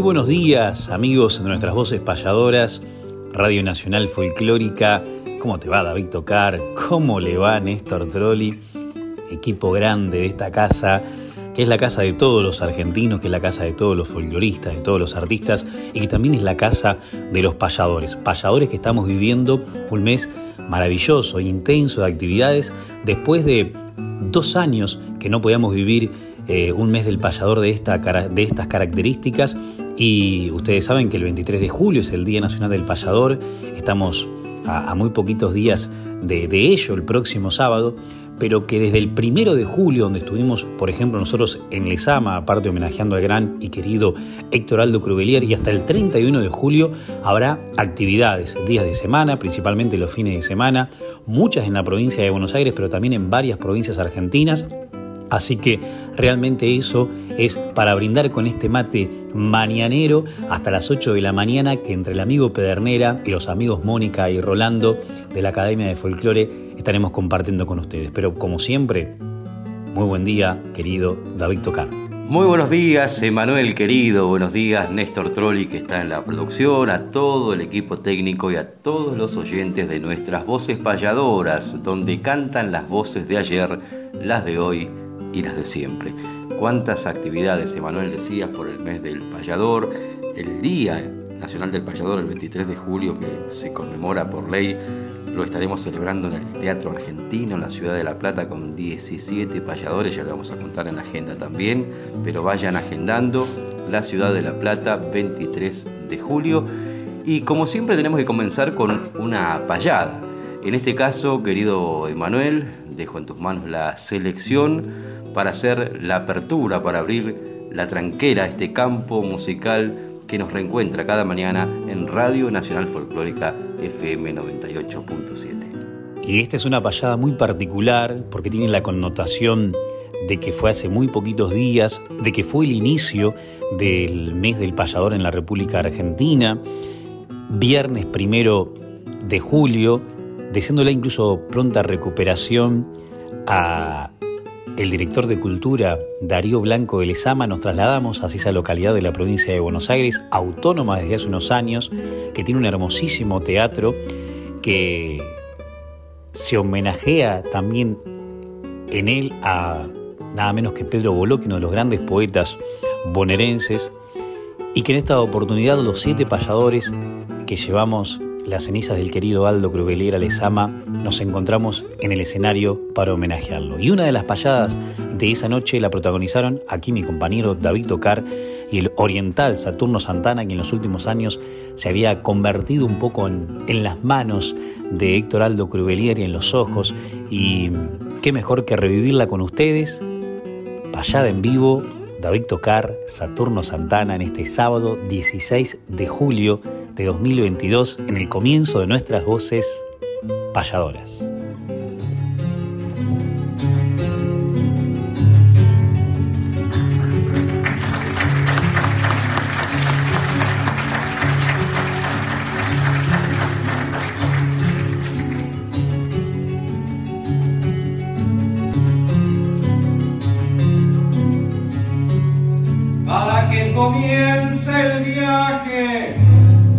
Muy buenos días, amigos de nuestras voces payadoras, Radio Nacional Folclórica. ¿Cómo te va, David Tocar? ¿Cómo le va, Néstor Trolli? Equipo grande de esta casa, que es la casa de todos los argentinos, que es la casa de todos los folcloristas, de todos los artistas, y que también es la casa de los payadores. Payadores que estamos viviendo un mes maravilloso, intenso de actividades, después de dos años que no podíamos vivir eh, un mes del payador de, esta, de estas características. Y ustedes saben que el 23 de julio es el Día Nacional del Payador, estamos a, muy poquitos días de, ello el próximo sábado, pero que desde el primero de julio, donde estuvimos, por ejemplo, nosotros en Lesama, aparte homenajeando al gran y querido Héctor Aldo Crubelier, y hasta el 31 de julio habrá actividades, días de semana, principalmente los fines de semana, muchas en la provincia de Buenos Aires, pero también en varias provincias argentinas, Así que realmente eso es para brindar con este mate mañanero hasta las 8 de la mañana que entre el amigo Pedernera y los amigos Mónica y Rolando de la Academia de Folclore estaremos compartiendo con ustedes. Pero como siempre, muy buen día, querido David Tocar. Muy buenos días, Emanuel querido, buenos días, Néstor Trolli que está en la producción, a todo el equipo técnico y a todos los oyentes de nuestras voces payadoras, donde cantan las voces de ayer, las de hoy y las de siempre. ¿Cuántas actividades, Emanuel, decías, por el mes del payador, el Día Nacional del Payador, el 23 de julio, que se conmemora por ley, lo estaremos celebrando en el Teatro Argentino, en la ciudad de La Plata, con 17 payadores, ya lo vamos a contar en la agenda también, pero vayan agendando la ciudad de La Plata, 23 de julio. Y como siempre tenemos que comenzar con una payada. En este caso, querido Emanuel, dejo en tus manos la selección para hacer la apertura, para abrir la tranquera, este campo musical que nos reencuentra cada mañana en Radio Nacional Folclórica FM 98.7. Y esta es una payada muy particular porque tiene la connotación de que fue hace muy poquitos días, de que fue el inicio del mes del payador en la República Argentina, viernes primero de julio, deseándole incluso pronta recuperación a el director de Cultura, Darío Blanco de Lezama, nos trasladamos hacia esa localidad de la provincia de Buenos Aires, autónoma desde hace unos años, que tiene un hermosísimo teatro que se homenajea también en él a nada menos que Pedro Boloque, uno de los grandes poetas bonaerenses, y que en esta oportunidad los siete payadores que llevamos las cenizas del querido Aldo Crubeliera Lezama, nos encontramos en el escenario para homenajearlo. Y una de las payadas de esa noche la protagonizaron aquí mi compañero David Tocar y el oriental Saturno Santana, que en los últimos años se había convertido un poco en, las manos de Héctor Aldo Crubelier y en los ojos. Y qué mejor que revivirla con ustedes, payada en vivo, David Tocar, Saturno Santana, en este sábado 16 de julio de 2022 en el comienzo de nuestras voces payadoras. Que comience el viaje.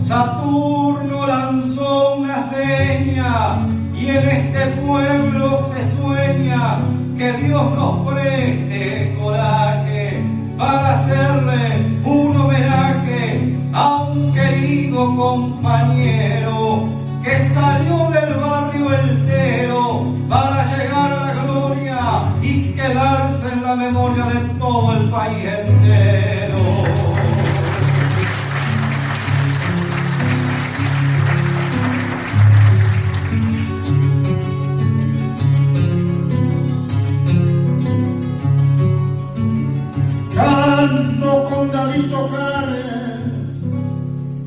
Saturno lanzó una seña y en este pueblo se sueña que Dios nos preste coraje para hacerle un homenaje a un querido compañero que salió del barrio entero para llegar a la gloria y quedarse en la memoria de todo el país entero.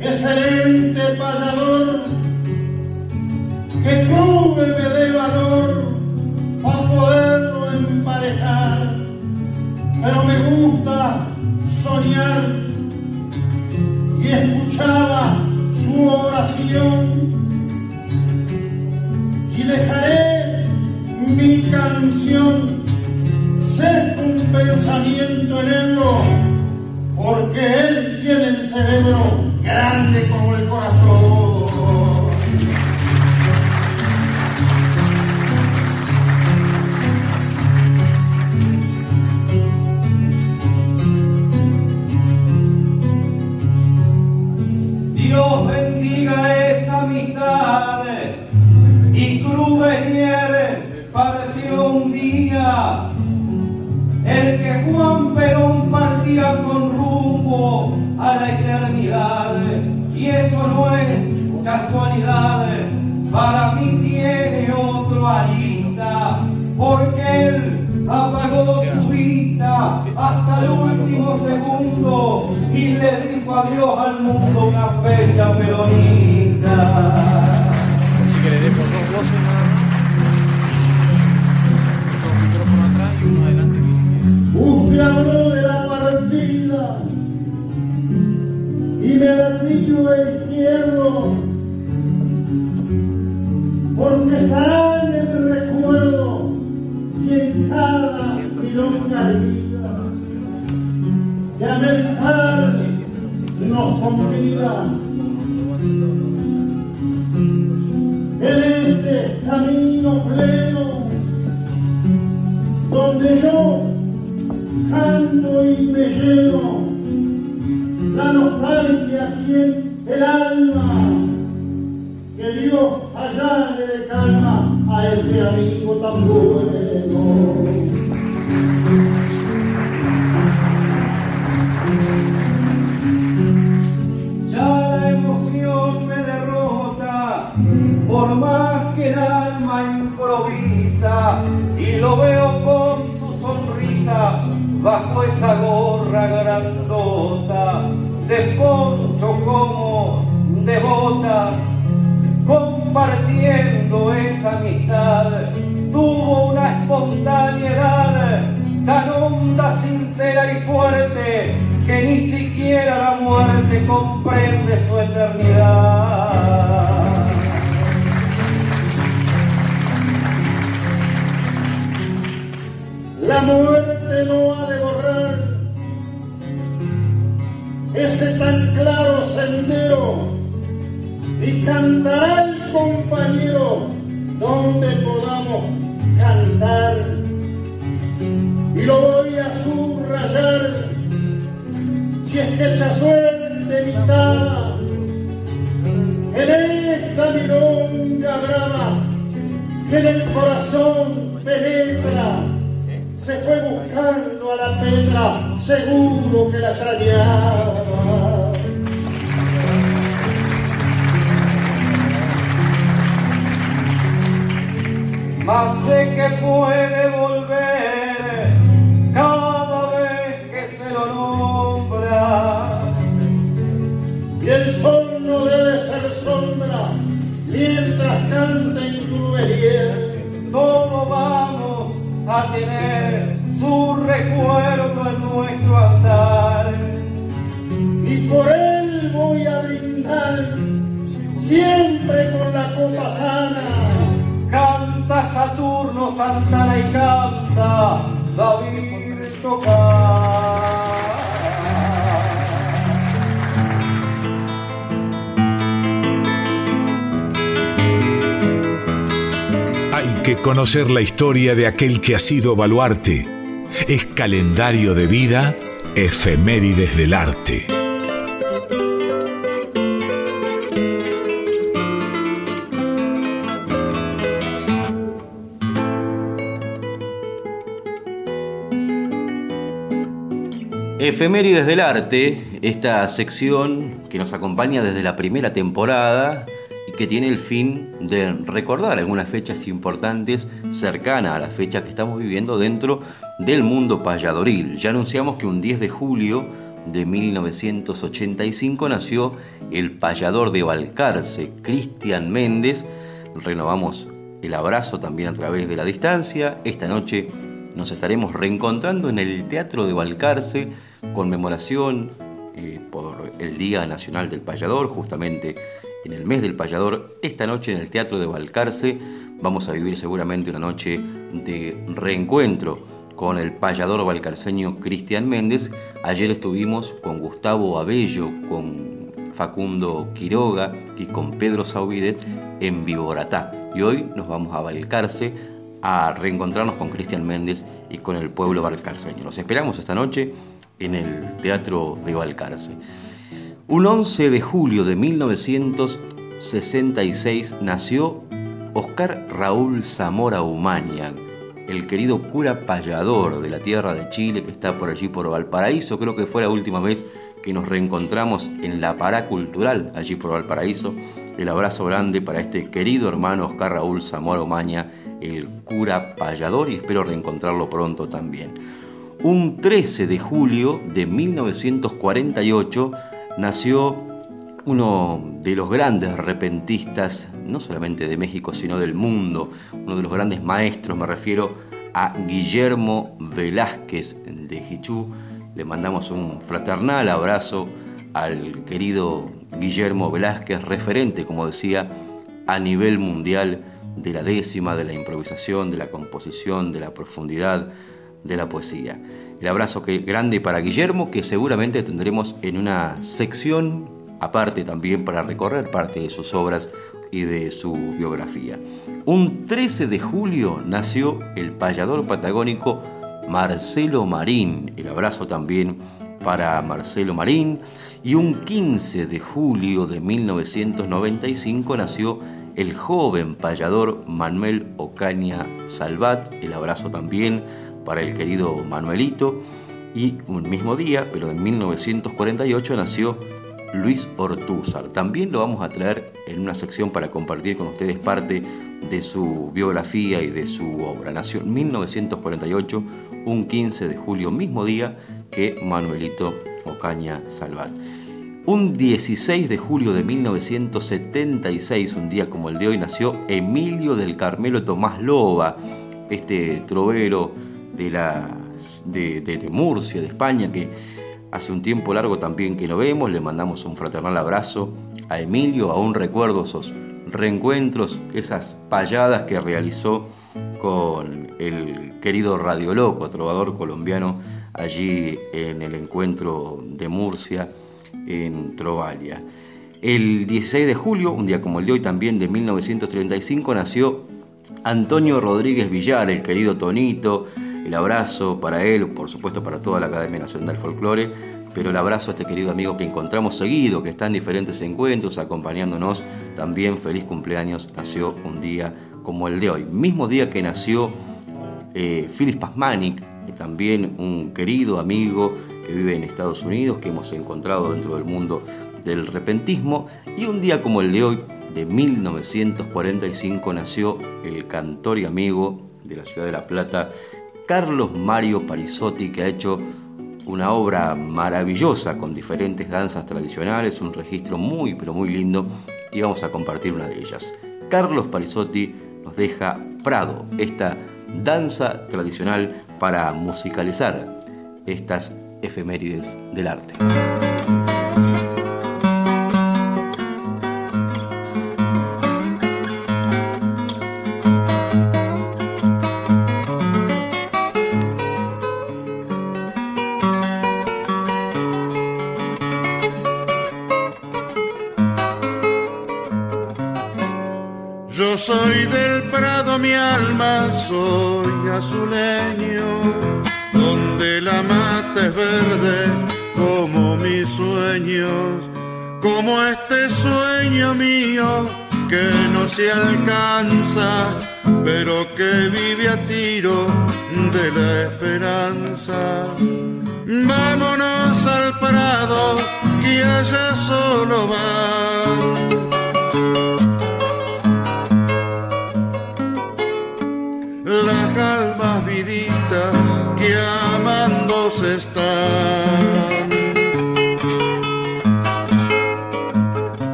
Excelente payador, que tuve me dé valor para poderlo emparejar, pero me gusta soñar y escuchaba su oración. Y dejaré mi canción un pensamiento en él, porque él tiene el cerebro grande como el corazón. Dios bendiga esa amistad y Cruz partió un día el que Juan Perón partía con a la eternidad. Y eso no es casualidad, para mí tiene otro arista, porque él apagó su vista hasta el último segundo y le dijo adiós al mundo una fecha peronista. Y lo voy a subrayar si es que esta suerte mitad en esta milonga brava que en el corazón penetra se fue buscando a la pedra, seguro que la extrañaba. Más sé que puede volver vamos a tener su recuerdo en nuestro andar. Y por él voy a brindar siempre con la copa sana. Canta Saturno, Santana y canta David Tocar. Que conocer la historia de aquel que ha sido baluarte. Es calendario de vida, efemérides del arte. Efemérides del Arte, esta sección que nos acompaña desde la primera temporada que tiene el fin de recordar algunas fechas importantes cercanas a las fechas que estamos viviendo dentro del mundo payadoril. Ya anunciamos que un 10 de julio de 1985 nació el payador de Balcarce, Cristian Méndez. Renovamos el abrazo también a través de la distancia. Esta noche nos estaremos reencontrando en el Teatro de Balcarce conmemoración eh, por el Día Nacional del Payador, justamente en el mes del payador. Esta noche en el Teatro de Balcarce vamos a vivir seguramente una noche de reencuentro con el payador balcarceño Cristian Méndez. Ayer estuvimos con Gustavo Abello, con Facundo Quiroga y con Pedro Saubidet en Viboratá. Y hoy nos vamos a Balcarce a reencontrarnos con Cristian Méndez y con el pueblo balcarceño. Los esperamos esta noche en el Teatro de Balcarce. Un 11 de julio de 1966 nació Oscar Raúl Zamora Umaña, el querido cura payador de la tierra de Chile que está por allí por Valparaíso. Creo que fue la última vez que nos reencontramos en la Pará Cultural, allí por Valparaíso. El abrazo grande para este querido hermano Oscar Raúl Zamora Umaña, el cura payador, y espero reencontrarlo pronto también. Un 13 de julio de 1948 nació uno de los grandes repentistas, no solamente de México, sino del mundo, uno de los grandes maestros, me refiero a Guillermo Velázquez de Jichú. Le mandamos un fraternal abrazo al querido Guillermo Velázquez, referente, como decía, a nivel mundial de la décima, de la improvisación, de la composición, de la profundidad, de la poesía. El abrazo que, grande para Guillermo, que seguramente tendremos en una sección aparte también para recorrer parte de sus obras y de su biografía. Un 13 de julio nació el payador patagónico Marcelo Marín. El abrazo también para Marcelo Marín. Y un 15 de julio de 1995 nació el joven payador Manuel Ocaña Salvat. El abrazo también para el querido Manuelito. Y un mismo día, pero en 1948, nació Luis Ortúzar. También lo vamos a traer en una sección para compartir con ustedes parte de su biografía y de su obra. Nació en 1948, un 15 de julio, mismo día que Manuelito Ocaña Salvat. Un 16 de julio de 1976, un día como el de hoy, nació Emilio del Carmelo Tomás Loba, este trovero de, la, de, Murcia, de España, que hace un tiempo largo también que no vemos. Le mandamos un fraternal abrazo a Emilio, aún recuerdo esos reencuentros, esas payadas que realizó con el querido Radio Loco, trovador colombiano, allí en el encuentro de Murcia, en Trovalia. El 16 de julio, un día como el de hoy también de 1935, nació Antonio Rodríguez Villar, el querido Tonito, el abrazo para él, por supuesto para toda la Academia Nacional del Folclore, pero el abrazo a este querido amigo que encontramos seguido, que está en diferentes encuentros acompañándonos. También feliz cumpleaños, nació un día como el de hoy. Mismo día que nació eh, Phyllis Pasmanic, también un querido amigo que vive en Estados Unidos, que hemos encontrado dentro del mundo del repentismo. Y un día como el de hoy, de 1945, nació el cantor y amigo de la ciudad de La Plata, Carlos Mario Parisotti, que ha hecho una obra maravillosa con diferentes danzas tradicionales, un registro muy pero muy lindo y vamos a compartir una de ellas. Carlos Parisotti nos deja Prado, esta danza tradicional para musicalizar estas efemérides del arte.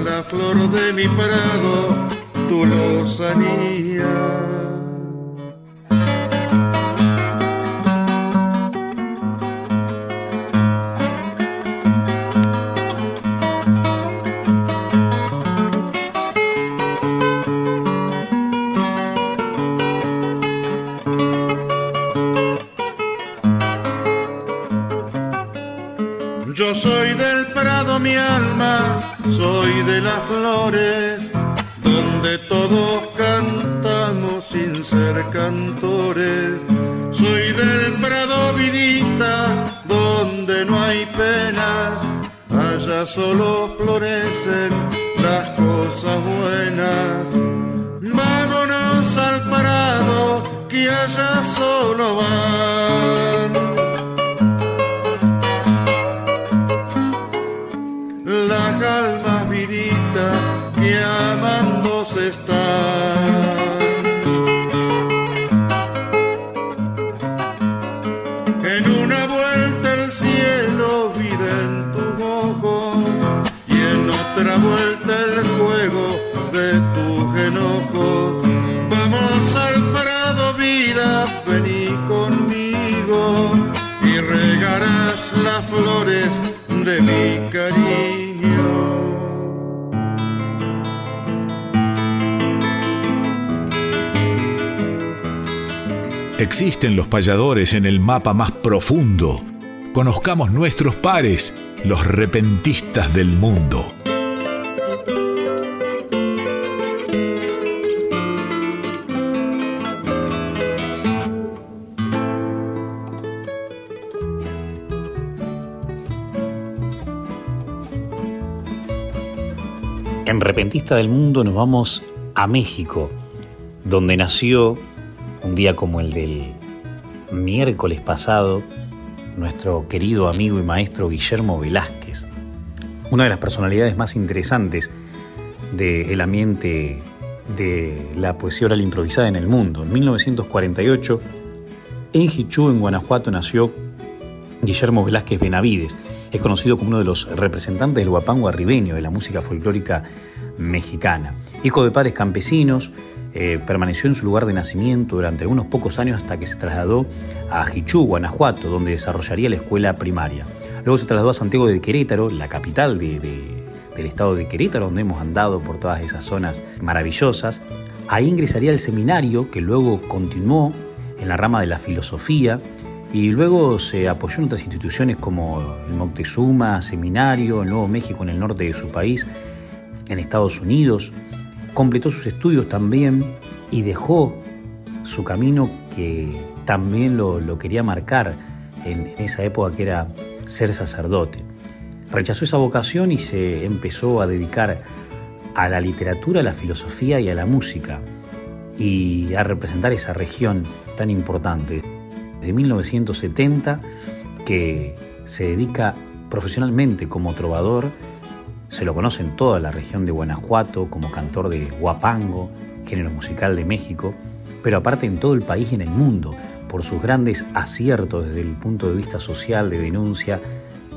La flor de mi prado tu lozanía. Soy de las flores donde todos cantamos sin ser cantores. Soy del Prado Vidita, donde no hay penas, allá solo florecen las cosas buenas. Vámonos al Prado, que allá solo van. cantar. Existen los payadores en el mapa más profundo. Conozcamos nuestros pares, los repentistas del mundo. En Repentista del Mundo nos vamos a México, donde nació día como el del miércoles pasado nuestro querido amigo y maestro Guillermo Velázquez, una de las personalidades más interesantes del ambiente de la poesía oral improvisada en el mundo. En 1948, en Hichú, en Guanajuato, nació Guillermo Velázquez Benavides. Es conocido como uno de los representantes del guapango arribeño de la música folclórica mexicana. Hijo de padres campesinos, eh, permaneció en su lugar de nacimiento durante unos pocos años hasta que se trasladó a Jichú, Guanajuato, donde desarrollaría la escuela primaria. Luego se trasladó a Santiago de Querétaro, la capital de, de, del estado de Querétaro, donde hemos andado por todas esas zonas maravillosas. Ahí ingresaría al seminario, que luego continuó en la rama de la filosofía, y luego se apoyó en otras instituciones como el Moctezuma, Seminario, el Nuevo México en el norte de su país, en Estados Unidos. Completó sus estudios también y dejó su camino que también lo, quería marcar en, en esa época que era ser sacerdote. Rechazó esa vocación y se empezó a dedicar a la literatura, a la filosofía y a la música y a representar esa región tan importante. Desde 1970 que se dedica profesionalmente como trovador, se lo conoce en toda la región de Guanajuato como cantor de guapango, género musical de México, pero aparte en todo el país y en el mundo, por sus grandes aciertos desde el punto de vista social, de denuncia,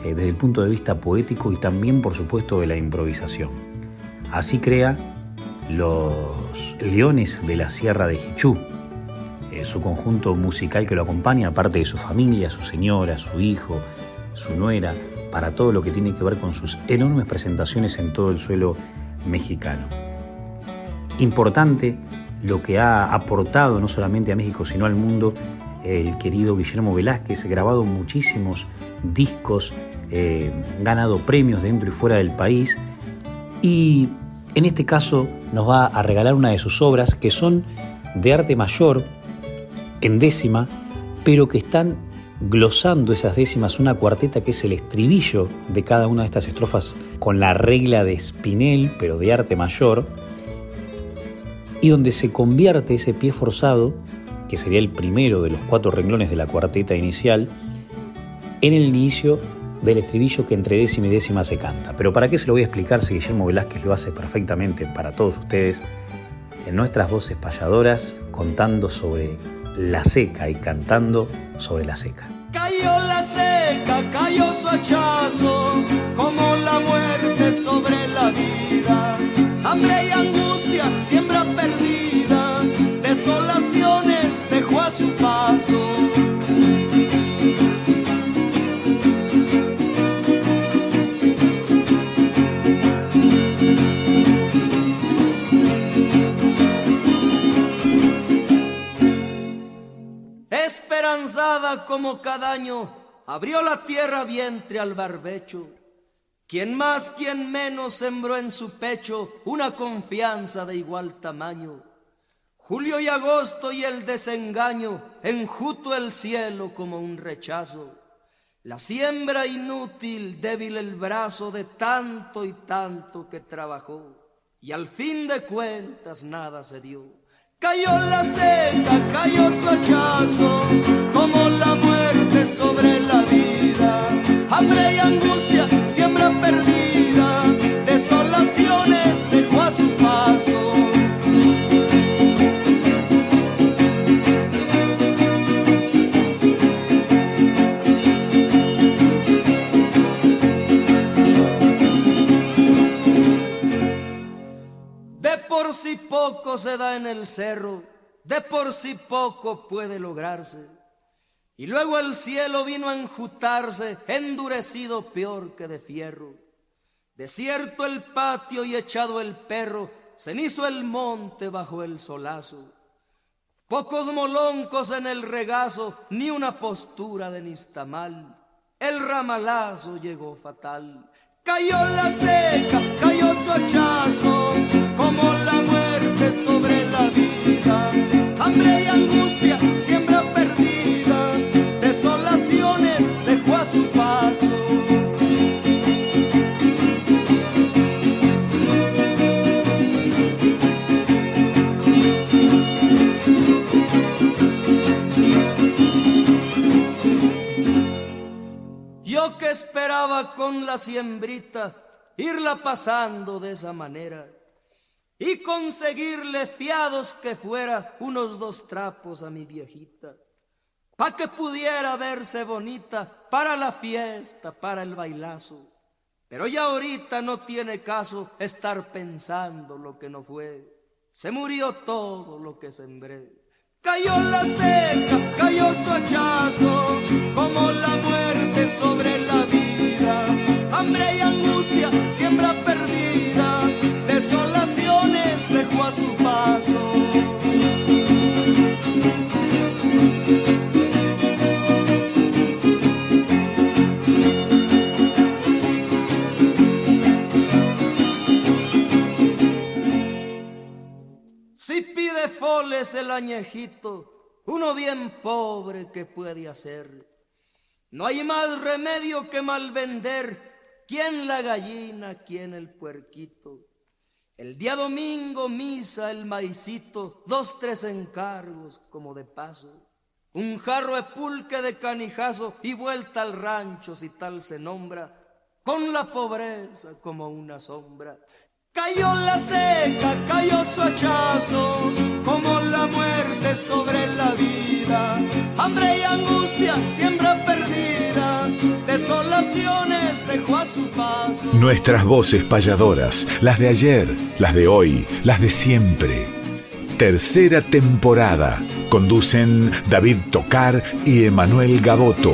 eh, desde el punto de vista poético y también por supuesto de la improvisación. Así crea los Leones de la Sierra de Jichú, eh, su conjunto musical que lo acompaña, aparte de su familia, su señora, su hijo, su nuera, para todo lo que tiene que ver con sus enormes presentaciones en todo el suelo mexicano. importante lo que ha aportado no solamente a México, sino al mundo el querido Guillermo Velázquez, grabado muchísimos discos, eh, ganado premios dentro y fuera del país y en este caso nos va a regalar una de sus obras que son de arte mayor, en décima, pero que están glosando esas décimas una cuarteta que es el estribillo de cada una de estas estrofas con la regla de Spinel, pero de arte mayor, y donde se convierte ese pie forzado, que sería el primero de los cuatro renglones de la cuarteta inicial, en el inicio del estribillo que entre décima y décima se canta. Pero ¿para qué se lo voy a explicar si Guillermo Velázquez lo hace perfectamente para todos ustedes en nuestras voces payadoras contando sobre la seca y cantando sobre la seca? Cayó la seca, cayó su hachazo, como la muerte sobre la vida. Hambre y angustia, siembra perdida, desolaciones dejó a su paso. Esperanzada como cada año, abrió la tierra vientre al barbecho. Quien más, quien menos sembró en su pecho una confianza de igual tamaño. Julio y agosto y el desengaño enjuto el cielo como un rechazo. La siembra inútil, débil el brazo de tanto y tanto que trabajó. Y al fin de cuentas nada se dio. Cayó la seca, cayó su hachazo, como la muerte sobre la vida. Hambre y angustia, siembra perdida, desolaciones dejó por sí poco se da en el cerro, de por sí poco puede lograrse. Y luego el cielo vino a enjutarse, endurecido peor que de fierro. Desierto el patio y echado el perro, cenizo el monte bajo el solazo. Pocos moloncos en el regazo, ni una postura de nistamal. El ramalazo llegó fatal. Cayó la seca, cayó su hachazo, como la sobre la vida. Hambre y angustia, siembra perdida, desolaciones dejó a su paso. Yo que esperaba con la siembrita irla pasando de esa manera y conseguirle fiados que fuera unos dos trapos a mi viejita, pa' que pudiera verse bonita para la fiesta, para el bailazo. Pero ya ahorita no tiene caso estar pensando lo que no fue. Se murió todo lo que sembré. Cayó la seca, cayó su hachazo, como la muerte sobre la vida. Hambre y angustia, siembra perdida, desolaciones dejó a su paso. Si pide foles el añejito, uno bien pobre que puede hacer. No hay más remedio que mal vender, quién la gallina, quién el puerquito. El día domingo misa el maicito, dos, tres encargos como de paso. Un jarro de pulque de canijazo y vuelta al rancho si tal se nombra, con la pobreza como una sombra. Cayó la seca, cayó su hachazo, como la muerte sobre la vida. Hambre y angustia, siembra perdida, desolaciones dejó a su paso. Nuestras voces payadoras, las de ayer, las de hoy, las de siempre. Tercera temporada. Conducen David Tocar y Emanuel Gaboto.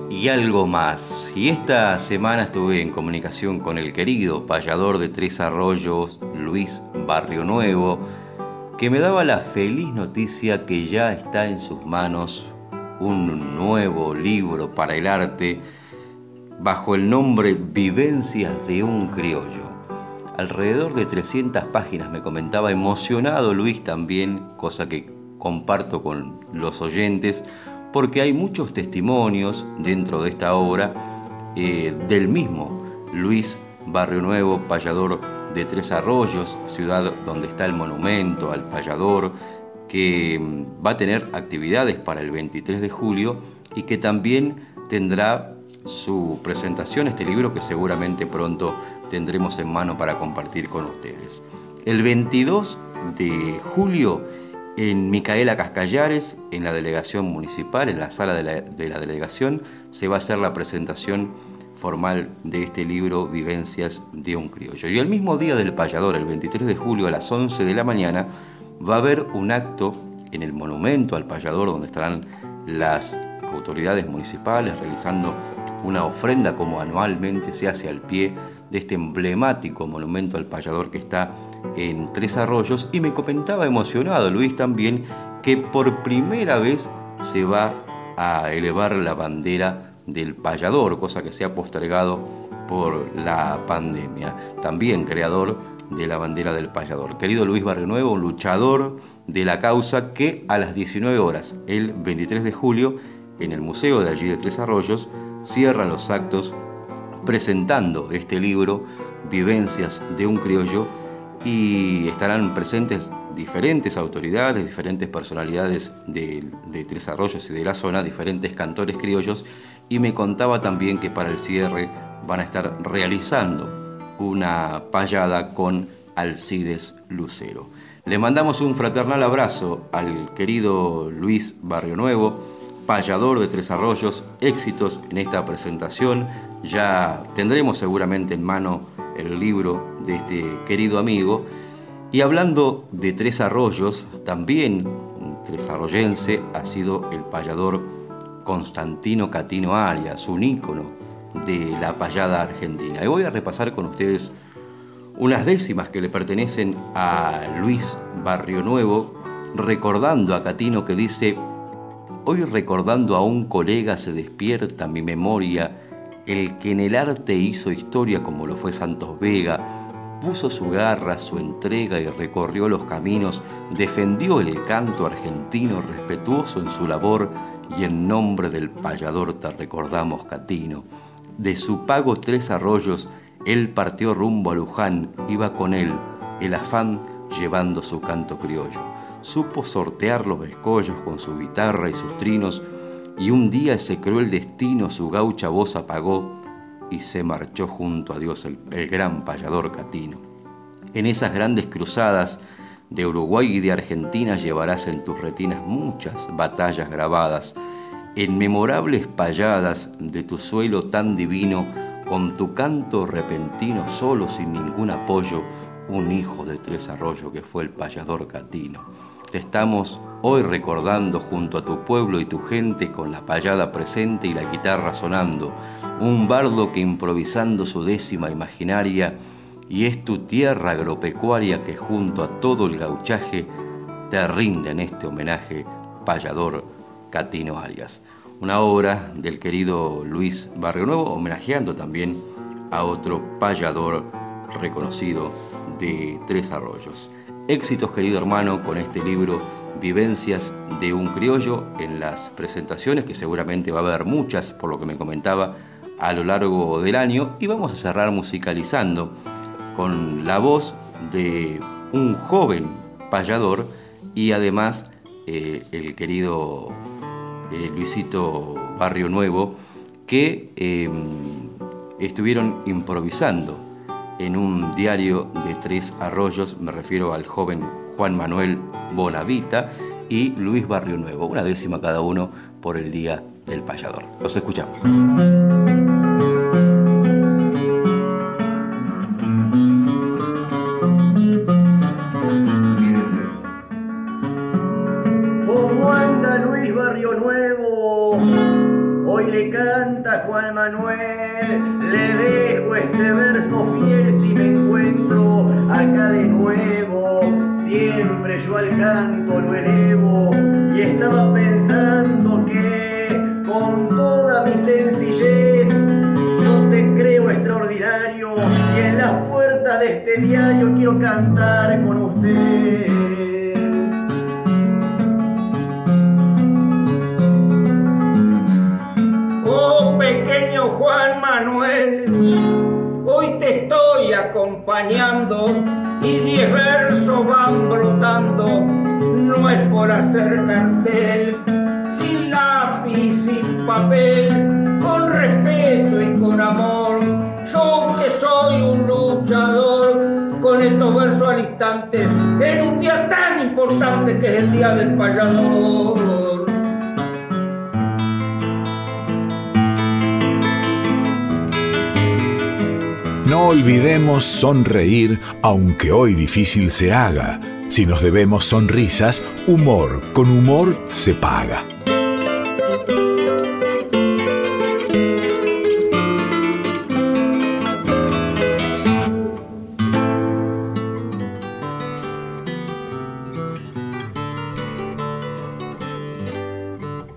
y algo más. Y esta semana estuve en comunicación con el querido payador de Tres Arroyos, Luis Barrio Nuevo, que me daba la feliz noticia que ya está en sus manos un nuevo libro para el arte bajo el nombre Vivencias de un criollo. Alrededor de 300 páginas me comentaba emocionado Luis también, cosa que comparto con los oyentes porque hay muchos testimonios dentro de esta obra eh, del mismo Luis Barrio Nuevo, payador de Tres Arroyos, ciudad donde está el monumento al payador, que mm, va a tener actividades para el 23 de julio y que también tendrá su presentación, este libro que seguramente pronto tendremos en mano para compartir con ustedes. El 22 de julio en Micaela Cascallares, en la delegación municipal, en la sala de la, delegación, se va a hacer la presentación formal de este libro Vivencias de un criollo. Y el mismo día del payador, el 23 de julio a las 11 de la mañana, va a haber un acto en el monumento al payador donde estarán las autoridades municipales realizando una ofrenda como anualmente se hace al pie de este emblemático monumento al payador que está en Tres Arroyos y me comentaba emocionado Luis también que por primera vez se va a elevar la bandera del payador, cosa que se ha postergado por la pandemia. También creador de la bandera del payador. Querido Luis Barrio Nuevo, un luchador de la causa que a las 19 horas, el 23 de julio, en el museo de allí de Tres Arroyos, cierran los actos presentando este libro, Vivencias de un criollo, y estarán presentes diferentes autoridades, diferentes personalidades de, Tres Arroyos y de la zona, diferentes cantores criollos, y me contaba también que para el cierre van a estar realizando una payada con Alcides Lucero. Le mandamos un fraternal abrazo al querido Luis Barrio Nuevo, payador de Tres Arroyos, éxitos en esta presentación. Ya tendremos seguramente en mano el libro de este querido amigo. Y hablando de Tres Arroyos, también tres arroyense ha sido el payador Constantino Catino Arias, un ícono de la payada argentina. Y voy a repasar con ustedes unas décimas que le pertenecen a Luis Barrio Nuevo, recordando a Catino que dice, hoy recordando a un colega se despierta mi memoria el que en el arte hizo historia como lo fue Santos Vega, puso su garra, su entrega y recorrió los caminos, defendió el canto argentino respetuoso en su labor y en nombre del payador te recordamos Catino. De su pago tres arroyos, él partió rumbo a Luján, iba con él, el afán llevando su canto criollo. Supo sortear los escollos con su guitarra y sus trinos, y un día ese cruel destino su gaucha voz apagó y se marchó junto a Dios el, gran payador Catino. En esas grandes cruzadas de Uruguay y de Argentina llevarás en tus retinas muchas batallas grabadas, en memorables payadas de tu suelo tan divino, con tu canto repentino, solo sin ningún apoyo, un hijo de tres arroyos que fue el payador Catino. Te estamos hoy recordando junto a tu pueblo y tu gente con la payada presente y la guitarra sonando, un bardo que improvisando su décima imaginaria, y es tu tierra agropecuaria que junto a todo el gauchaje te rinde en este homenaje, payador Catino Arias. Una obra del querido Luis Barrio Nuevo, homenajeando también a otro payador reconocido de Tres Arroyos. Éxitos, querido hermano, con este libro Vivencias de un criollo en las presentaciones, que seguramente va a haber muchas, por lo que me comentaba, a lo largo del año. Y vamos a cerrar musicalizando con la voz de un joven payador y además eh, el querido eh, Luisito Barrio Nuevo, que em, estuvieron improvisando en un diario de tres arroyos, me refiero al joven Juan Manuel Bonavita y Luis Barrio Nuevo, una décima cada uno por el Día del Payador. Los escuchamos. ¿Cómo anda Luis Barrio Nuevo? Hoy le canta Juan Manuel, le dejo este verso fiel si me encuentro acá de nuevo. Siempre yo al canto lo elevo y estaba pensando que con toda mi sencillez yo te creo extraordinario y en las puertas de este diario quiero cantar con usted. Y diez versos van brotando, no es por hacer cartel, sin lápiz, sin papel, con respeto y con amor, yo que soy un luchador, con estos versos al instante, en un día tan importante que es el día del payador. Olvidemos sonreír, aunque hoy difícil se haga. Si nos debemos sonrisas, humor con humor se paga.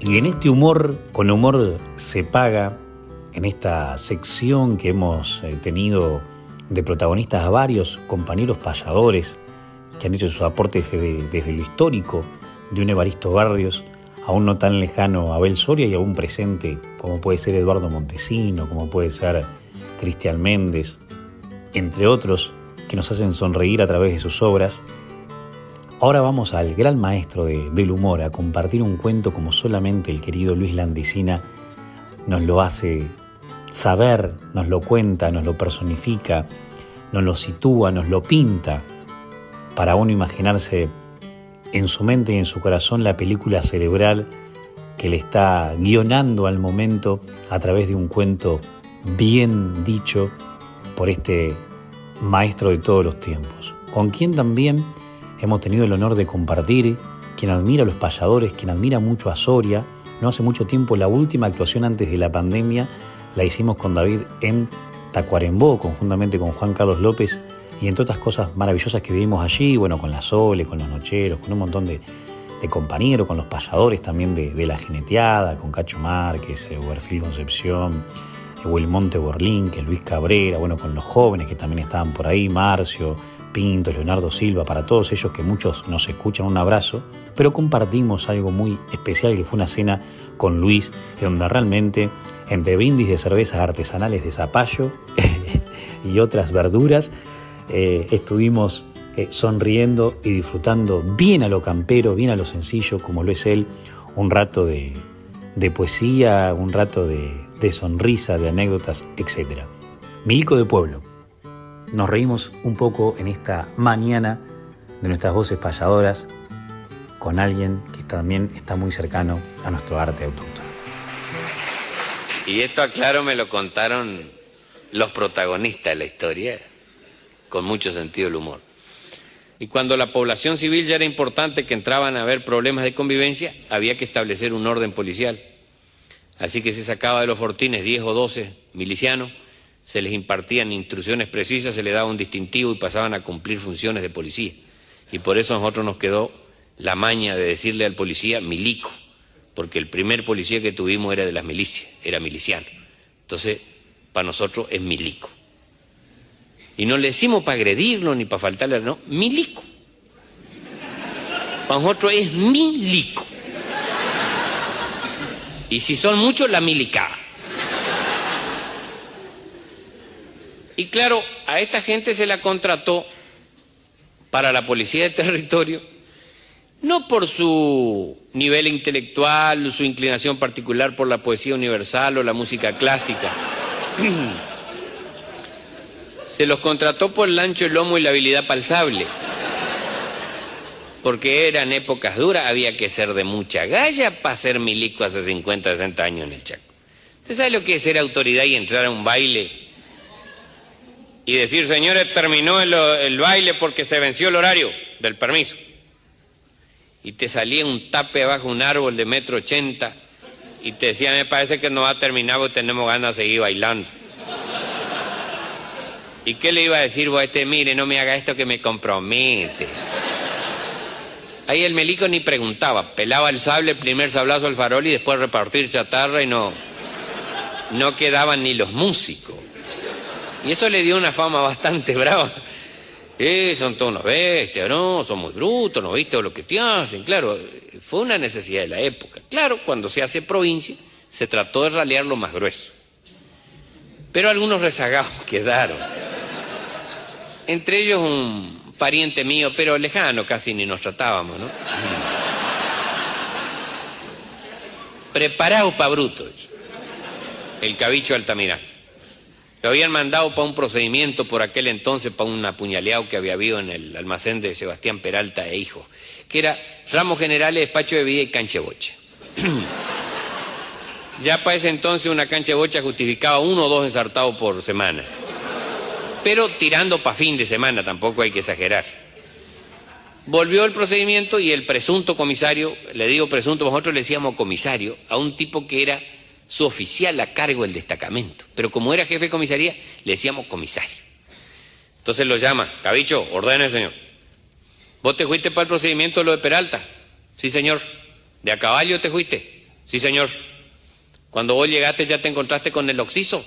Y en este humor, con humor se paga, en esta sección que hemos eh, tenido de protagonistas a varios compañeros payadores que han hecho sus aportes desde, lo histórico, de un Evaristo Barrios, aún no tan lejano a Abel Soria y aún presente, como puede ser Eduardo Montesino, como puede ser Cristian Méndez, entre otros que nos hacen sonreír a través de sus obras. Ahora vamos al gran maestro de- del humor, a compartir un cuento como solamente el querido Luis Landicina nos lo hace saber, nos lo cuenta, nos lo personifica, nos lo sitúa, nos lo pinta, para uno imaginarse en su mente y en su corazón la película cerebral que le está guionando al momento a través de un cuento bien dicho por este maestro de todos los tiempos, con quien también hemos tenido el honor de compartir, quien admira a los payadores, quien admira mucho a Soria. No hace mucho tiempo, la última actuación antes de la pandemia la hicimos con David en Tacuarembó, conjuntamente con Juan Carlos López, y entre otras cosas maravillosas que vivimos allí, bueno, con la Sole, con los Nocheros, con un montón de, compañeros, con los payadores también de, de la jineteada, con Cacho Márquez, eh, Uberfil Concepción, eh, Wilmonte Borlín, que Luis Cabrera, bueno, con los jóvenes que también estaban por ahí, Marcio, Pinto, Leonardo Silva, para todos ellos que muchos nos escuchan, un abrazo, pero compartimos algo muy especial que fue una cena con Luis, donde realmente entre brindis de cervezas artesanales de zapallo y otras verduras, eh, estuvimos eh, sonriendo y disfrutando bien a lo campero, bien a lo sencillo, como lo es él, un rato de, poesía, un rato de, de sonrisa, de anécdotas, etc. Milico de Pueblo. Nos reímos un poco en esta mañana de nuestras voces payadoras con alguien que también está muy cercano a nuestro arte autóctono. Y esto, aclaro, me lo contaron los protagonistas de la historia, con mucho sentido del humor. Y cuando la población civil ya era importante que entraban a haber problemas de convivencia, había que establecer un orden policial. Así que se sacaba de los fortines 10 o 12 milicianos, se les impartían instrucciones precisas, se les daba un distintivo y pasaban a cumplir funciones de policía. Y por eso a nosotros nos quedó la maña de decirle al policía milico, porque el primer policía que tuvimos era de las milicias, era miliciano. Entonces, para nosotros es milico. Y no le decimos para agredirlo ni para faltarle, no, milico. Para nosotros es milico. Y si son muchos, la milicada. Y claro, a esta gente se la contrató para la policía de territorio, no por su nivel intelectual, su inclinación particular por la poesía universal o la música clásica, Se los contrató por el ancho, el lomo y la habilidad palsable. Porque eran épocas duras, había que ser de mucha galla para ser milico hace 50, 60 años en el Chaco. ¿Usted sabe lo que es ser autoridad y entrar a un baile? Y decir, señores, terminó el, el baile porque se venció el horario del permiso. Y te salía un tape abajo un árbol de metro ochenta y te decía, me parece que no va a terminar porque tenemos ganas de seguir bailando. ¿Y qué le iba a decir vos a este? Mire, no me haga esto que me compromete. Ahí el melico ni preguntaba, pelaba el sable, el primer sablazo al farol y después repartir chatarra y no, no quedaban ni los músicos. Y eso le dio una fama bastante brava. Eh, son todos unos bestias, ¿no? Son muy brutos, ¿no viste lo que te hacen? Claro, fue una necesidad de la época. Claro, cuando se hace provincia, se trató de ralear lo más grueso. Pero algunos rezagados quedaron. Entre ellos un pariente mío, pero lejano, casi ni nos tratábamos, ¿no? Preparado para brutos. El cabicho Altamirano. Lo habían mandado para un procedimiento por aquel entonces, para un apuñaleado que había habido en el almacén de Sebastián Peralta e Hijo, que era ramos generales, despacho de vida y cancha bocha. ya para ese entonces una cancha justificaba uno o dos ensartados por semana. Pero tirando para fin de semana, tampoco hay que exagerar. Volvió el procedimiento y el presunto comisario, le digo presunto, nosotros le decíamos comisario, a un tipo que era su oficial a cargo del destacamento. Pero como era jefe de comisaría, le decíamos comisario. Entonces lo llama, Cabicho, ordene, señor. ¿Vos te fuiste para el procedimiento de lo de Peralta? Sí, señor. ¿De a caballo te fuiste? Sí, señor. Cuando vos llegaste ya te encontraste con el oxiso.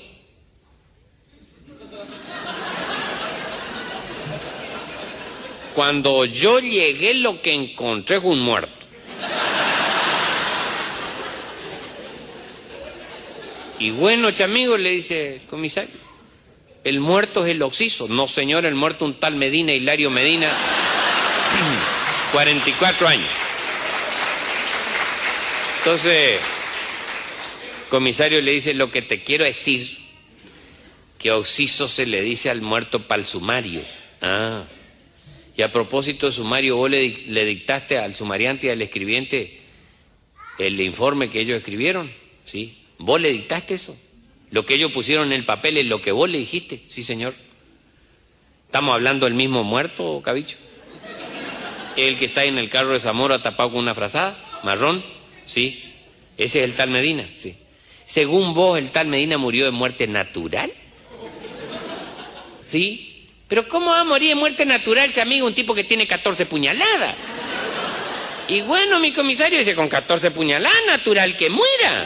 Cuando yo llegué lo que encontré fue un muerto. Y bueno, chamigo, le dice comisario, el muerto es el oxiso. No, señor, el muerto un tal Medina, Hilario Medina, 44 años. Entonces, comisario le dice, lo que te quiero decir, que oxiso se le dice al muerto para el sumario. Ah, y a propósito de sumario, vos le, le dictaste al sumariante y al escribiente el informe que ellos escribieron, ¿sí? ¿Vos le dictaste eso? Lo que ellos pusieron en el papel es lo que vos le dijiste. Sí, señor. ¿Estamos hablando del mismo muerto, cabicho? ¿El que está en el carro de Zamora tapado con una frazada? ¿Marrón? Sí. ¿Ese es el tal Medina? Sí. Según vos, el tal Medina murió de muerte natural. ¿Sí? Pero ¿cómo va a morir de muerte natural, amigo, un tipo que tiene 14 puñaladas? Y bueno, mi comisario dice, con 14 puñaladas, natural que muera.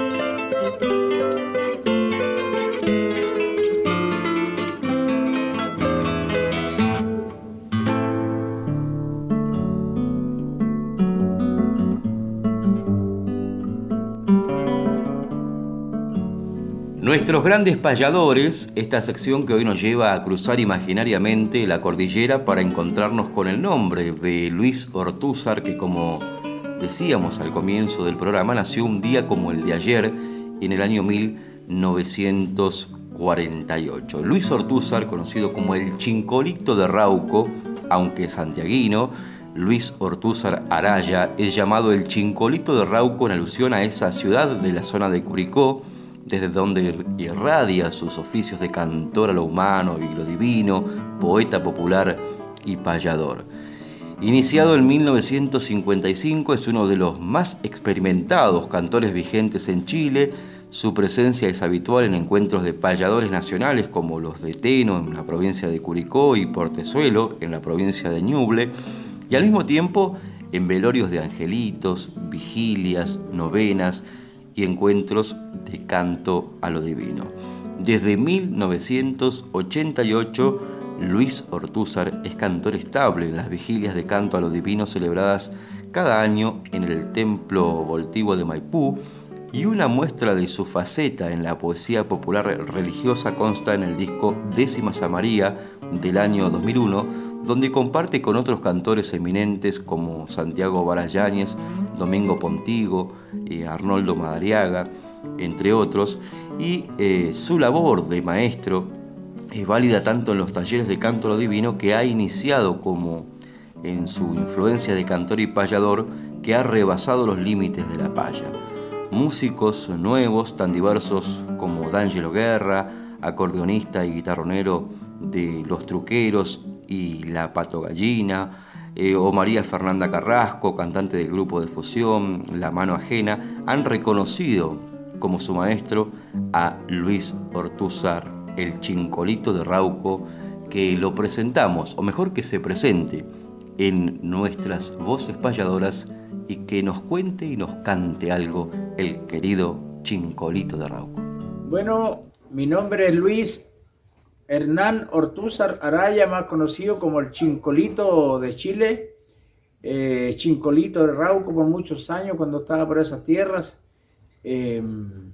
Nuestros grandes payadores, esta sección que hoy nos lleva a cruzar imaginariamente la cordillera para encontrarnos con el nombre de Luis Ortúzar, que como decíamos al comienzo del programa, nació un día como el de ayer, en el año 1948. Luis Ortúzar, conocido como el Chincolito de Rauco, aunque santiaguino, Luis Ortúzar Araya es llamado el Chincolito de Rauco en alusión a esa ciudad de la zona de Curicó, desde donde irradia sus oficios de cantor a lo humano y lo divino, poeta popular y payador. Iniciado en 1955, es uno de los más experimentados cantores vigentes en Chile. Su presencia es habitual en encuentros de payadores nacionales como los de Teno en la provincia de Curicó y Portezuelo en la provincia de Ñuble, y al mismo tiempo en velorios de angelitos, vigilias, novenas, y encuentros de canto a lo divino. Desde 1988, Luis Ortúzar es cantor estable en las vigilias de canto a lo divino celebradas cada año en el Templo Voltivo de Maipú y una muestra de su faceta en la poesía popular religiosa consta en el disco Décimas a María del año 2001, donde comparte con otros cantores eminentes como Santiago Barayáñez, Domingo Pontigo, y Arnoldo Madariaga, entre otros, y eh, su labor de maestro es válida tanto en los talleres de canto lo divino que ha iniciado como en su influencia de cantor y payador que ha rebasado los límites de la paya. Músicos nuevos tan diversos como D'Angelo Guerra, acordeonista y guitarronero de Los Truqueros y La Pato Gallina, eh, o María Fernanda Carrasco, cantante del grupo de fusión La Mano Ajena, han reconocido como su maestro a Luis Ortúzar, el chincolito de Rauco, que lo presentamos, o mejor que se presente, en nuestras voces payadoras y que nos cuente y nos cante algo el querido chincolito de Rauco. Bueno, mi nombre es Luis Hernán Ortúzar Araya, más conocido como el Chincolito de Chile, eh, Chincolito de Rauco por muchos años cuando estaba por esas tierras, em,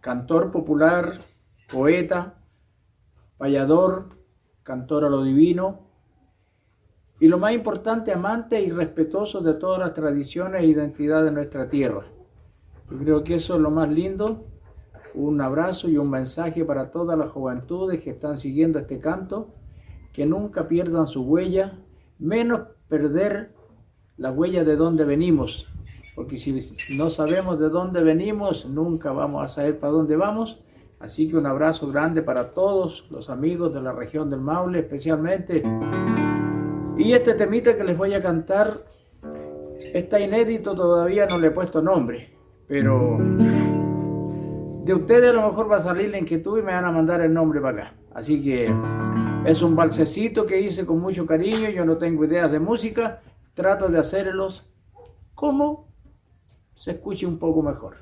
cantor popular, poeta, payador, cantor a lo divino, y lo más importante, amante y respetuoso de todas las tradiciones e identidades de nuestra tierra. Yo creo que eso es lo más lindo. Un abrazo y un mensaje para todas las juventudes que están siguiendo este canto, que nunca pierdan su huella, menos perder la huella de dónde venimos, porque si no sabemos de dónde venimos, nunca vamos a saber para dónde vamos. Así que un abrazo grande para todos los amigos de la región del Maule, especialmente y este temita que les voy a cantar está inédito, todavía no le he puesto nombre, pero de ustedes a lo mejor va a salir la inquietud y me van a mandar el nombre para acá. Así que es un balsecito que hice con mucho cariño, yo no tengo ideas de música, trato de hacerlos como se escuche un poco mejor.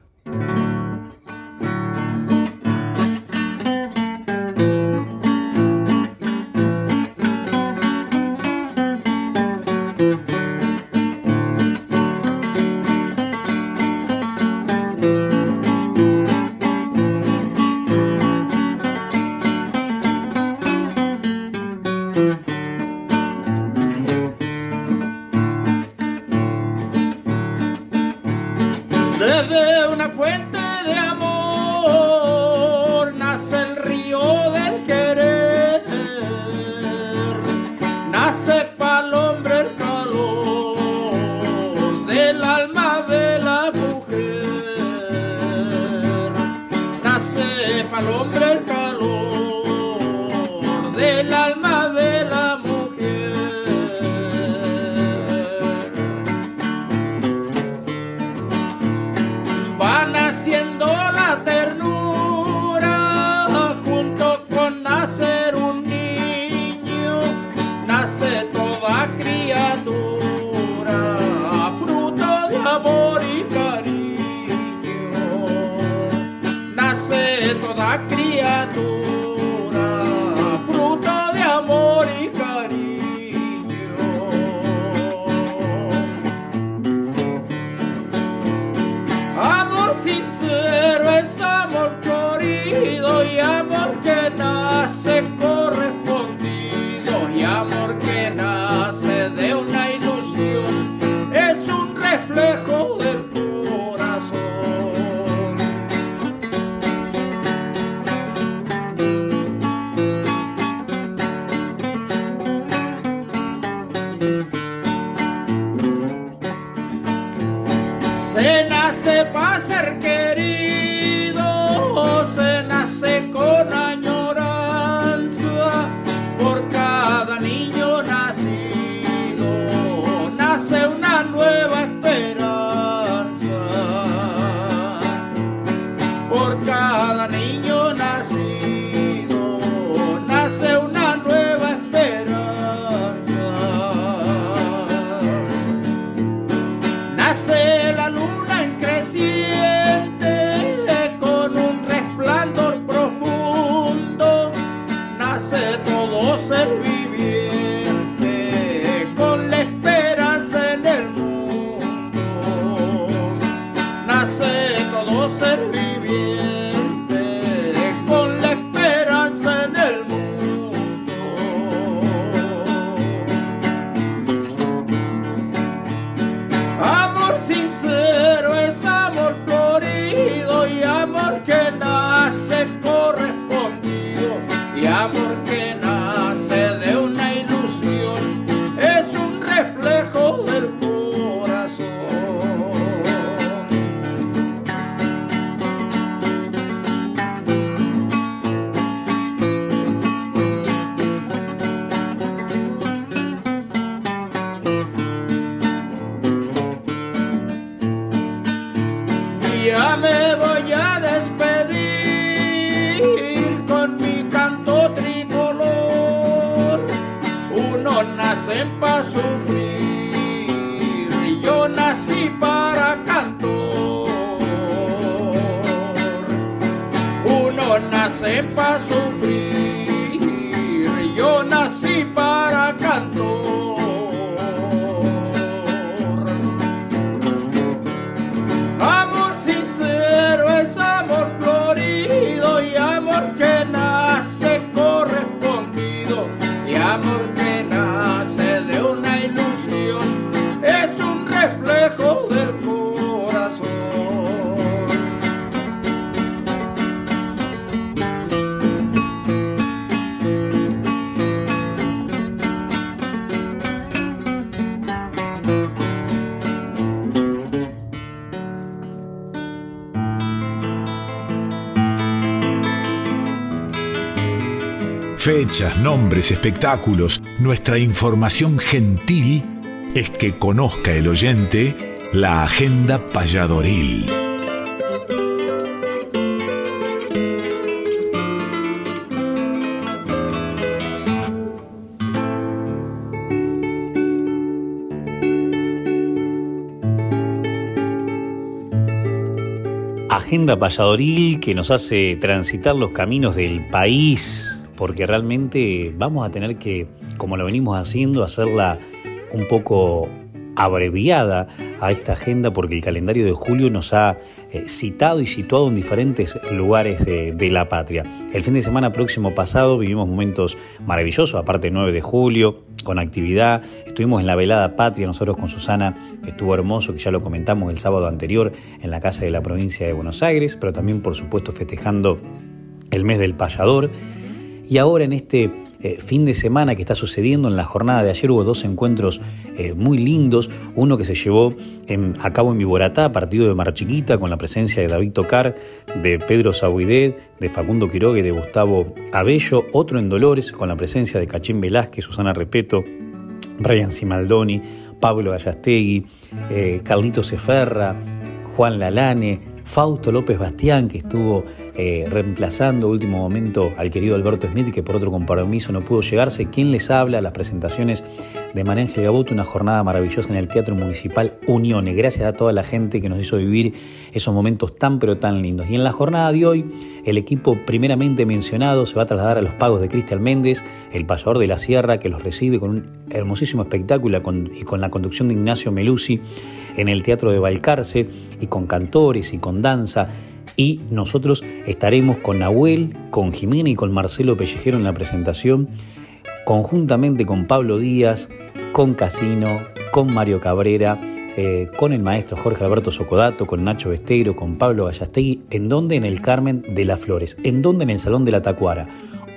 yeah. Fechas, nombres, espectáculos, nuestra información gentil es que conozca el oyente la agenda payadoril. Agenda payadoril que nos hace transitar los caminos del país, porque realmente vamos a tener que, como lo venimos haciendo, hacerla un poco abreviada a esta agenda porque el calendario de julio nos ha eh, citado y situado en diferentes lugares de, la patria. El fin de semana próximo pasado vivimos momentos maravillosos, aparte del 9 de julio, con actividad. Estuvimos en la velada patria, nosotros con Susana, que estuvo hermoso, que ya lo comentamos el sábado anterior en la casa de la provincia de Buenos Aires, pero también por supuesto festejando el mes del payador. Y ahora en este eh, fin de semana que está sucediendo. En la jornada de ayer hubo dos encuentros eh, muy lindos. Uno que se llevó a cabo en Viboratá, partido de Mar Chiquita, con la presencia de David Tocar, de Pedro Sauidet, de Facundo Quiroga y de Gustavo Abello. Otro en Dolores, con la presencia de Cachín Velázquez, Susana Repeto, Brian Simaldoni, Pablo Gallastegui, eh, Carlito Seferra, Juan Lalane, Fausto López Bastián, que estuvo eh, reemplazando último momento al querido Alberto Smith, que por otro compromiso no pudo llegarse. ¿Quién les habla? Las presentaciones de Marenje Gaboto, una jornada maravillosa en el Teatro Municipal Uniones. Gracias a toda la gente que nos hizo vivir esos momentos tan pero tan lindos. Y en la jornada de hoy, el equipo primeramente mencionado se va a trasladar a los pagos de Cristian Méndez, el payador de la Sierra, que los recibe con un hermosísimo espectáculo y con la conducción de Ignacio Melusi en el Teatro de Balcarce y con cantores y con danza. Y nosotros estaremos con Nahuel, con Jimena y con Marcelo Pellejero en la presentación, conjuntamente con Pablo Díaz, con Casino, con Mario Cabrera, eh, con el maestro Jorge Alberto Socodato, con Nacho Besteiro, con Pablo Gallastegui, en donde en el Carmen de las Flores, en donde en el Salón de la Tacuara.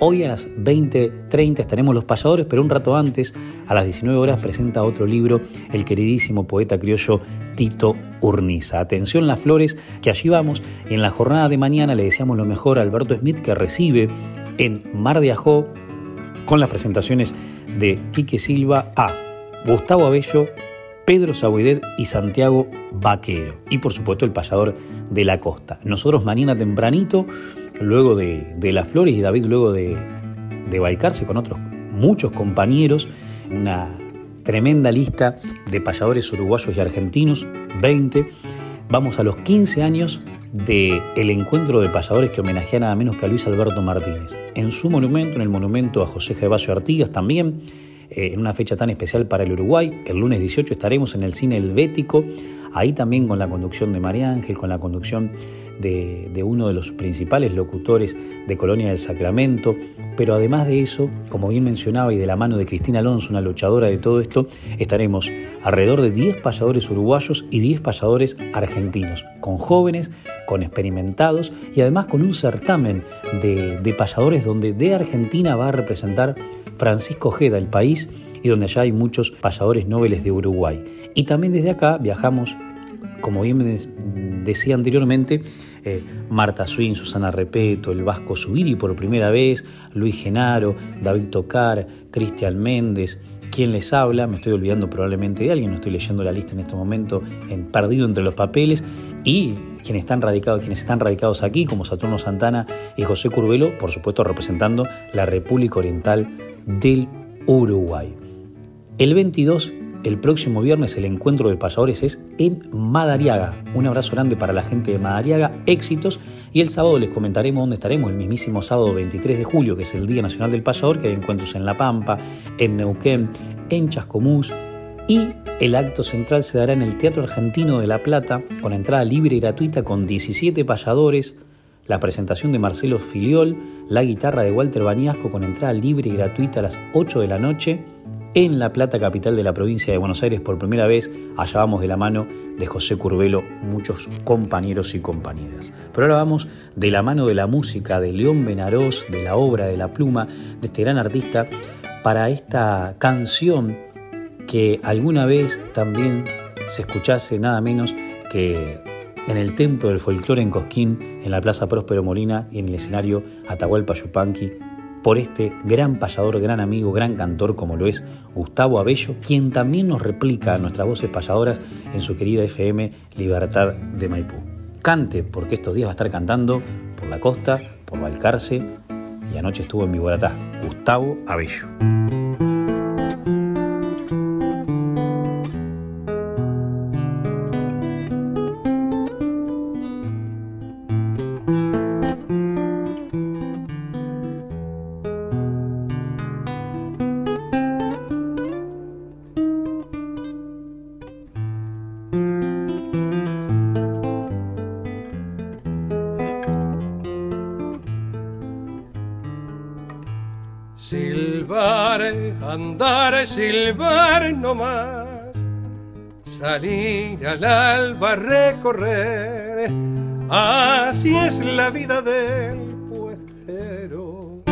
Hoy a las 20.30 estaremos los payadores, pero un rato antes, a las 19 horas, presenta otro libro el queridísimo poeta criollo Tito Urniza. Atención las flores, que allí vamos. Y en la jornada de mañana le deseamos lo mejor a Alberto Smith, que recibe en Mar de Ajó, con las presentaciones de Quique Silva a Gustavo Abello, Pedro Sabuidet y Santiago Vaquero. Y por supuesto el payador de la costa. Nosotros mañana tempranito luego de, de Las Flores y David luego de, de Balcarce con otros muchos compañeros, una tremenda lista de payadores uruguayos y argentinos, 20. Vamos a los 15 años del el encuentro de payadores que homenajea nada menos que a Luis Alberto Martínez. En su monumento, en el monumento a José Gervasio Artigas también, eh, en una fecha tan especial para el Uruguay, el lunes 18 estaremos en el cine Helvético, ahí también con la conducción de María Ángel, con la conducción de, uno de los principales locutores de Colonia del Sacramento, pero además de eso, como bien mencionaba, y de la mano de Cristina Alonso, una luchadora de todo esto, estaremos alrededor de 10 payadores uruguayos y 10 payadores argentinos, con jóvenes, con experimentados y además con un certamen de, de payadores donde de Argentina va a representar Francisco Ojeda, el país, y donde allá hay muchos payadores nobles de Uruguay. Y también desde acá viajamos como bien decía anteriormente, eh, Marta Swin, Susana Repeto, el Vasco Subiri por primera vez, Luis Genaro, David Tocar, Cristian Méndez, quien les habla, me estoy olvidando probablemente de alguien, no estoy leyendo la lista en este momento, en, perdido entre los papeles, y quienes están radicados, quienes están radicados aquí, como Saturno Santana y José Curvelo, por supuesto representando la República Oriental del Uruguay. El 22, el próximo viernes, el encuentro de payadores es en Madariaga. Un abrazo grande para la gente de Madariaga, éxitos. Y el sábado les comentaremos dónde estaremos, el mismísimo sábado 23 de julio, que es el Día Nacional del Payador, que hay encuentros en La Pampa, en Neuquén, en Chascomús. Y el acto central se dará en el Teatro Argentino de La Plata, con entrada libre y gratuita con 17 payadores, la presentación de Marcelo Filiol, la guitarra de Walter Baniasco con entrada libre y gratuita a las 8 de la noche en La Plata, capital de la provincia de Buenos Aires, por primera vez. Allá vamos de la mano de José Curvelo, muchos compañeros y compañeras. Pero ahora vamos de la mano de la música de León Benarós, de la obra de la pluma de este gran artista, para esta canción que alguna vez también se escuchase nada menos que en el Templo del Folclore en Cosquín, en la Plaza Próspero Molina y en el escenario Atahualpa Yupanqui, por este gran payador, gran amigo, gran cantor como lo es Gustavo Abello, quien también nos replica nuestras voces payadoras en su querida FM Libertad de Maipú. Cante, porque estos días va a estar cantando por la costa, por Balcarce y anoche estuvo en Viboratá, Gustavo Abello. Así es la vida del puestero.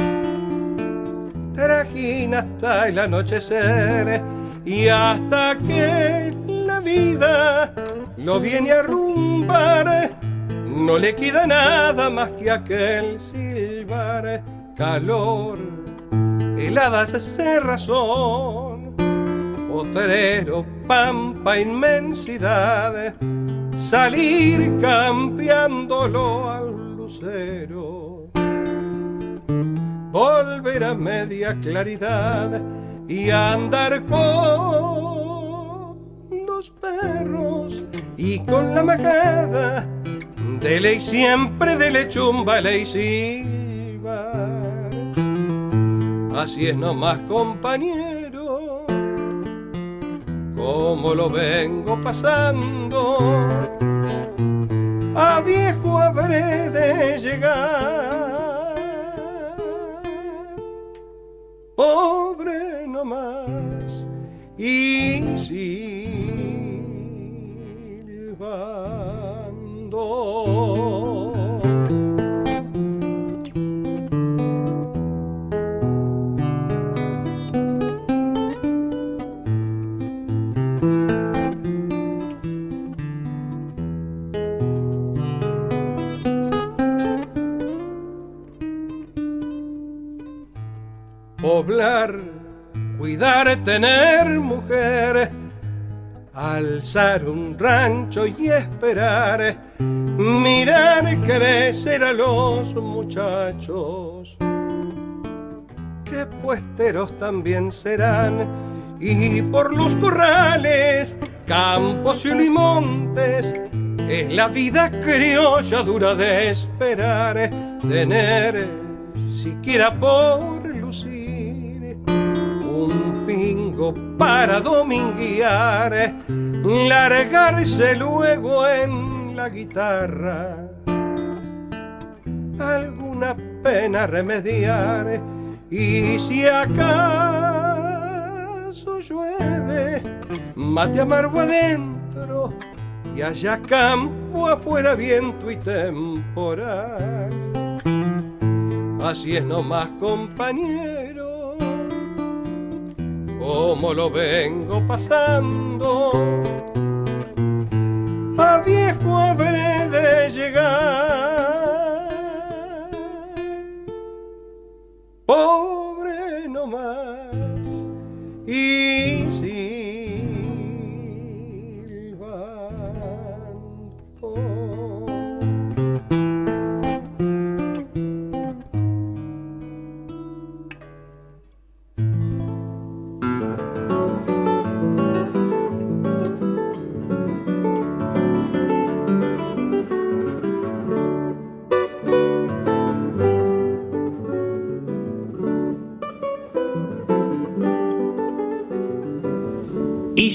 Trajina hasta el anochecer y hasta que la vida lo viene a rumbar, no le queda nada más que aquel silbar, calor, heladas razón potrero, pampa, inmensidad, salir cambiándolo al lucero, volver a media claridad y andar con los perros y con la majada, de ley siempre de lechumba, ley silva. Así es nomás, compañero como lo vengo pasando. Un rancho y esperar, mirar crecer a los muchachos, que puesteros también serán, y por los corrales, campos y montes, es la vida criolla dura de esperar, tener siquiera por para dominguear, largarse luego en la guitarra, alguna pena remediar y si acaso llueve, mate amargo adentro y haya campo afuera viento y temporal. Así es nomás compañero como lo vengo pasando. A viejo habré de llegar,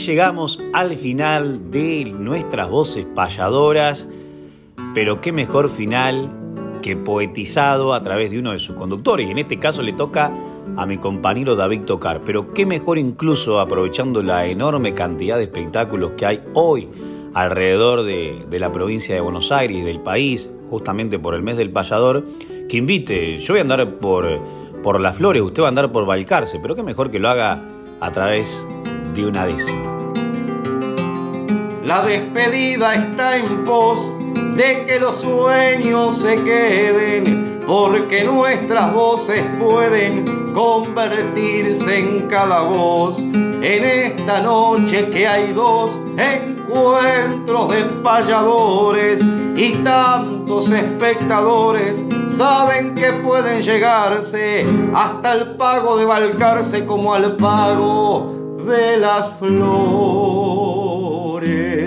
llegamos al final de nuestras voces payadoras, pero qué mejor final que poetizado a través de uno de sus conductores. Y en este caso le toca a mi compañero David Tocar. Pero qué mejor incluso aprovechando la enorme cantidad de espectáculos que hay hoy alrededor de, la provincia de Buenos Aires y del país, justamente por el mes del payador, que invite, yo voy a andar por, por Las Flores, usted va a andar por Balcarce, pero qué mejor que lo haga a través de una décima. La despedida está en pos de que los sueños se queden, porque nuestras voces pueden convertirse en cada voz. En esta noche que hay dos encuentros de payadores y tantos espectadores saben que pueden llegarse hasta el pago de Balcarce como al pago de las flores. lloré.